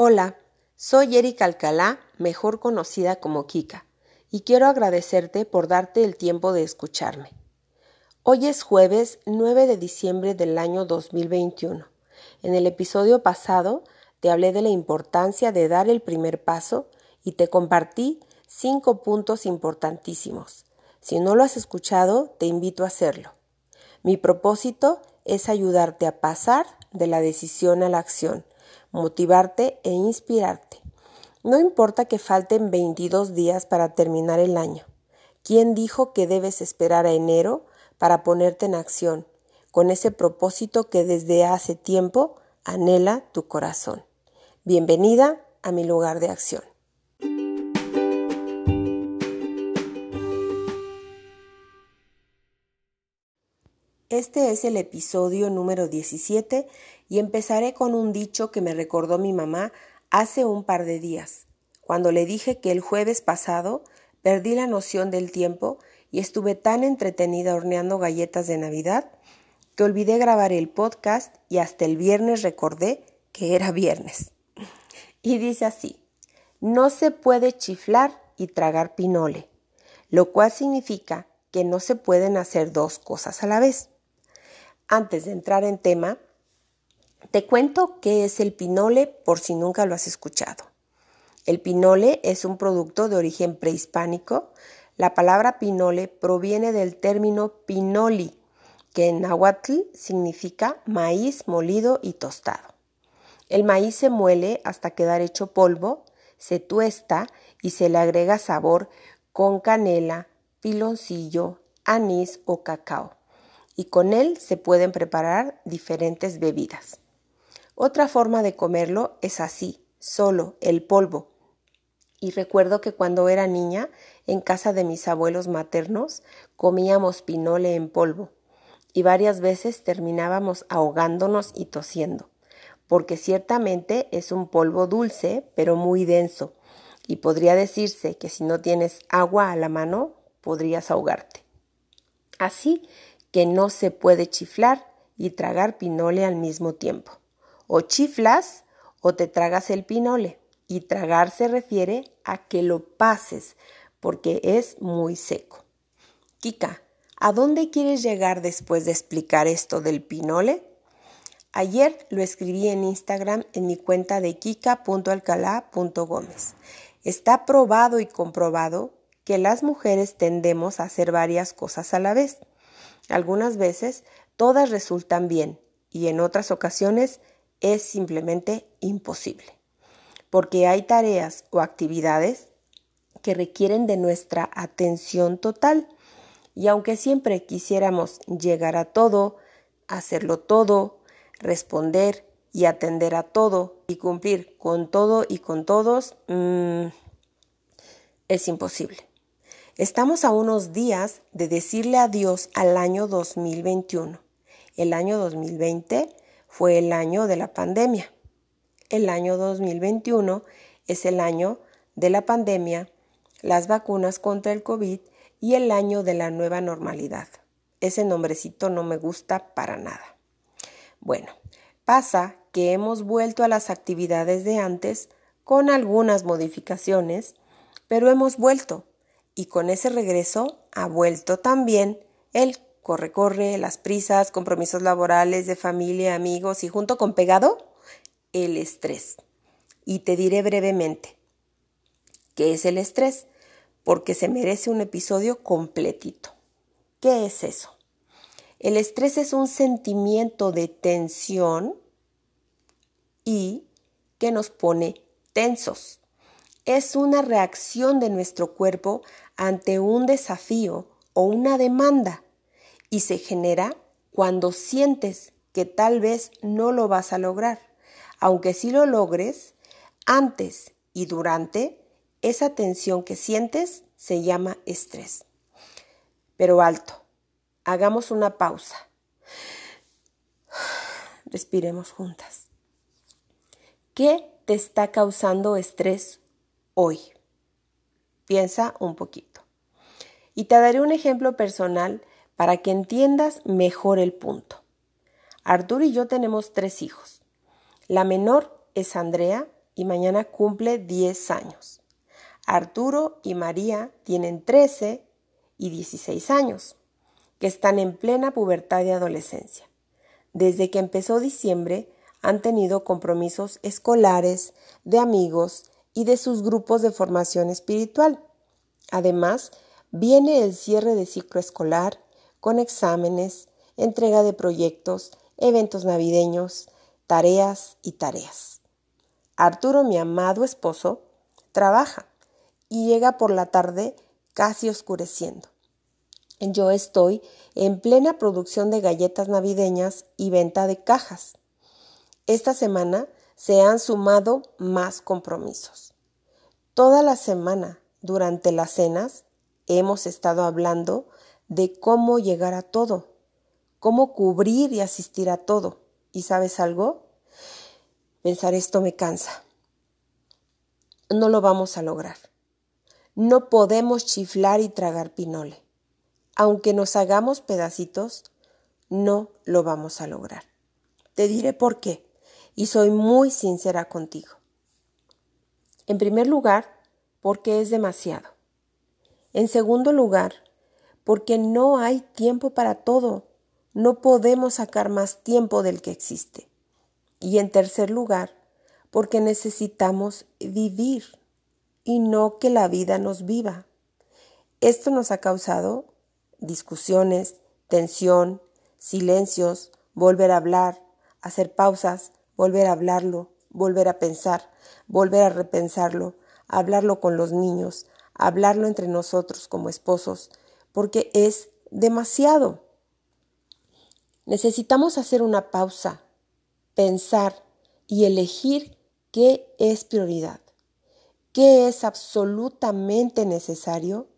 Hola, soy Erika Alcalá, mejor conocida como Kika, y quiero agradecerte por darte el tiempo de escucharme. Hoy es jueves 9 de diciembre del año 2021. En el episodio pasado te hablé de la importancia de dar el primer paso y te compartí cinco puntos importantísimos. Si no lo has escuchado, te invito a hacerlo. Mi propósito es ayudarte a pasar de la decisión a la acción, motivarte e inspirarte. No importa que falten 22 días para terminar el año. ¿Quién dijo que debes esperar a enero para ponerte en acción, con ese propósito que desde hace tiempo anhela tu corazón? Bienvenida a mi lugar de acción. Este es el episodio número 17 y empezaré con un dicho que me recordó mi mamá hace un par de días, cuando le dije que el jueves pasado perdí la noción del tiempo y estuve tan entretenida horneando galletas de Navidad que olvidé grabar el podcast y hasta el viernes recordé que era viernes. Y dice así, no se puede chiflar y tragar pinole, lo cual significa que no se pueden hacer dos cosas a la vez. Antes de entrar en tema, te cuento qué es el pinole por si nunca lo has escuchado. El pinole es un producto de origen prehispánico. La palabra pinole proviene del término pinoli, que en náhuatl significa maíz molido y tostado. El maíz se muele hasta quedar hecho polvo, se tuesta y se le agrega sabor con canela, piloncillo, anís o cacao y con él se pueden preparar diferentes bebidas. Otra forma de comerlo es así, solo, el polvo. Y recuerdo que cuando era niña, en casa de mis abuelos maternos, comíamos pinole en polvo, y varias veces terminábamos ahogándonos y tosiendo, porque ciertamente es un polvo dulce, pero muy denso, y podría decirse que si no tienes agua a la mano, podrías ahogarte. Así que no se puede chiflar y tragar pinole al mismo tiempo. O chiflas o te tragas el pinole. Y tragar se refiere a que lo pases porque es muy seco. Kika, ¿a dónde quieres llegar después de explicar esto del pinole? Ayer lo escribí en Instagram en mi cuenta de kika.alcalá.gómez. Está probado y comprobado que las mujeres tendemos a hacer varias cosas a la vez. Algunas veces todas resultan bien y en otras ocasiones es simplemente imposible, porque hay tareas o actividades que requieren de nuestra atención total y aunque siempre quisiéramos llegar a todo, hacerlo todo, responder y atender a todo y cumplir con todo y con todos, mm, es imposible. Estamos a unos días de decirle adiós al año 2021. El año 2020 fue el año de la pandemia. El año 2021 es el año de la pandemia, las vacunas contra el COVID y el año de la nueva normalidad. Ese nombrecito no me gusta para nada. Bueno, pasa que hemos vuelto a las actividades de antes con algunas modificaciones, pero hemos vuelto y con ese regreso ha vuelto también el corre-corre, las prisas, compromisos laborales, de familia, amigos y junto con pegado, el estrés. Y te diré brevemente qué es el estrés, porque se merece un episodio completito. ¿Qué es eso? El estrés es un sentimiento de tensión y que nos pone tensos. Es una reacción de nuestro cuerpo ante un desafío o una demanda y se genera cuando sientes que tal vez no lo vas a lograr, aunque sí lo logres, antes y durante, esa tensión que sientes se llama estrés. Pero alto, hagamos una pausa. Respiremos juntas. ¿Qué te está causando estrés hoy? Piensa un poquito. Y te daré un ejemplo personal para que entiendas mejor el punto. Arturo y yo tenemos tres hijos. La menor es Andrea y mañana cumple 10 años. Arturo y María tienen 13 y 16 años, que están en plena pubertad y adolescencia. Desde que empezó diciembre han tenido compromisos escolares, de amigos y de sus grupos de formación espiritual. Además, viene el cierre de ciclo escolar con exámenes, entrega de proyectos, eventos navideños, tareas y tareas. Arturo, mi amado esposo, trabaja y llega por la tarde casi oscureciendo. Yo estoy en plena producción de galletas navideñas y venta de cajas. Esta semana se han sumado más compromisos. Toda la semana, durante las cenas, hemos estado hablando de cómo llegar a todo, cómo cubrir y asistir a todo. ¿Y sabes algo? Pensar esto me cansa. No lo vamos a lograr. No podemos chiflar y tragar pinole. Aunque nos hagamos pedacitos, no lo vamos a lograr. Te diré por qué, y soy muy sincera contigo. En primer lugar, porque es demasiado. En segundo lugar, porque no hay tiempo para todo. No podemos sacar más tiempo del que existe. Y en tercer lugar, porque necesitamos vivir y no que la vida nos viva. Esto nos ha causado discusiones, tensión, silencios, volver a hablar, hacer pausas, volver a hablarlo, volver a pensar, volver a repensarlo, hablarlo con los niños, hablarlo entre nosotros como esposos, porque es demasiado. Necesitamos hacer una pausa, pensar y elegir qué es prioridad qué es absolutamente necesario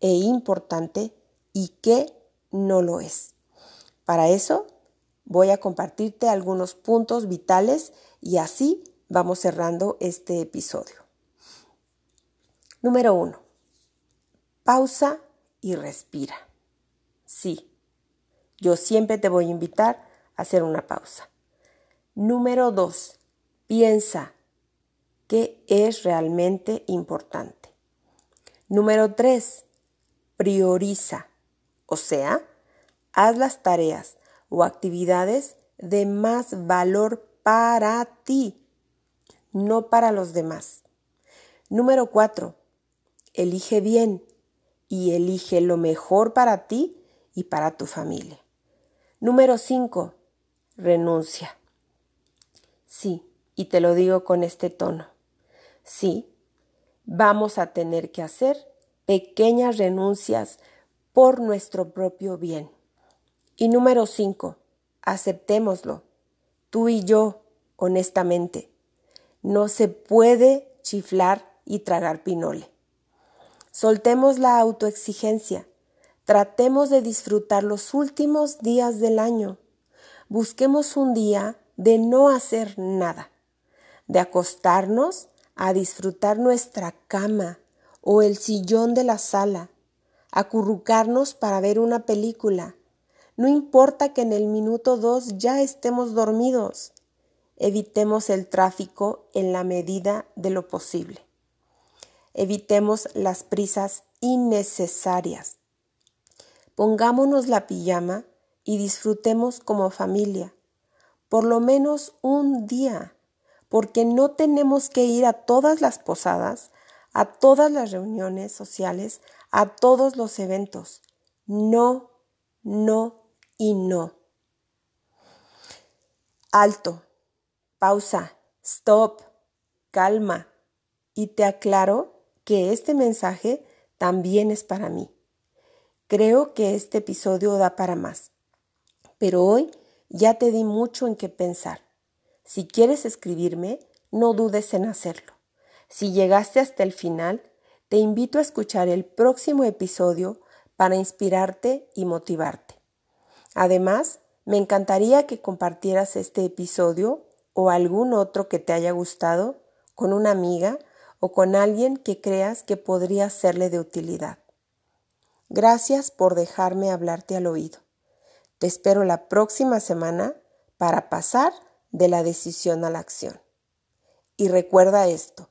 e importante y qué no lo es. Para eso voy a compartirte algunos puntos vitales y así vamos cerrando este episodio. Número uno, pausa y respira. Sí, yo siempre te voy a invitar a hacer una pausa. Número dos, piensa qué es realmente importante. Número 3. Prioriza, o sea, haz las tareas o actividades de más valor para ti, no para los demás. Número 4. Elige bien y elige lo mejor para ti y para tu familia. Número 5. Renuncia. Sí, y te lo digo con este tono. Sí, vamos a tener que hacer pequeñas renuncias por nuestro propio bien. Y número cinco, aceptémoslo, tú y yo, honestamente. No se puede chiflar y tragar pinole. Soltemos la autoexigencia. Tratemos de disfrutar los últimos días del año. Busquemos un día de no hacer nada, de acostarnos a disfrutar nuestra cama o el sillón de la sala, acurrucarnos para ver una película. No importa que en el minuto dos ya estemos dormidos. Evitemos el tráfico en la medida de lo posible. Evitemos las prisas innecesarias. Pongámonos la pijama y disfrutemos como familia, por lo menos un día porque no tenemos que ir a todas las posadas, a todas las reuniones sociales, a todos los eventos. No, no y no. Alto, pausa, stop, calma. Y te aclaro que este mensaje también es para mí. Creo que este episodio da para más, pero hoy ya te di mucho en qué pensar. Si quieres escribirme, no dudes en hacerlo. Si llegaste hasta el final, te invito a escuchar el próximo episodio para inspirarte y motivarte. Además, me encantaría que compartieras este episodio o algún otro que te haya gustado con una amiga o con alguien que creas que podría serle de utilidad. Gracias por dejarme hablarte al oído. Te espero la próxima semana para pasar de la decisión a la acción. Y recuerda esto,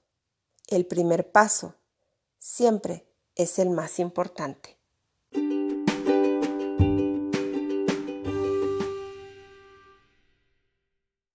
el primer paso siempre es el más importante.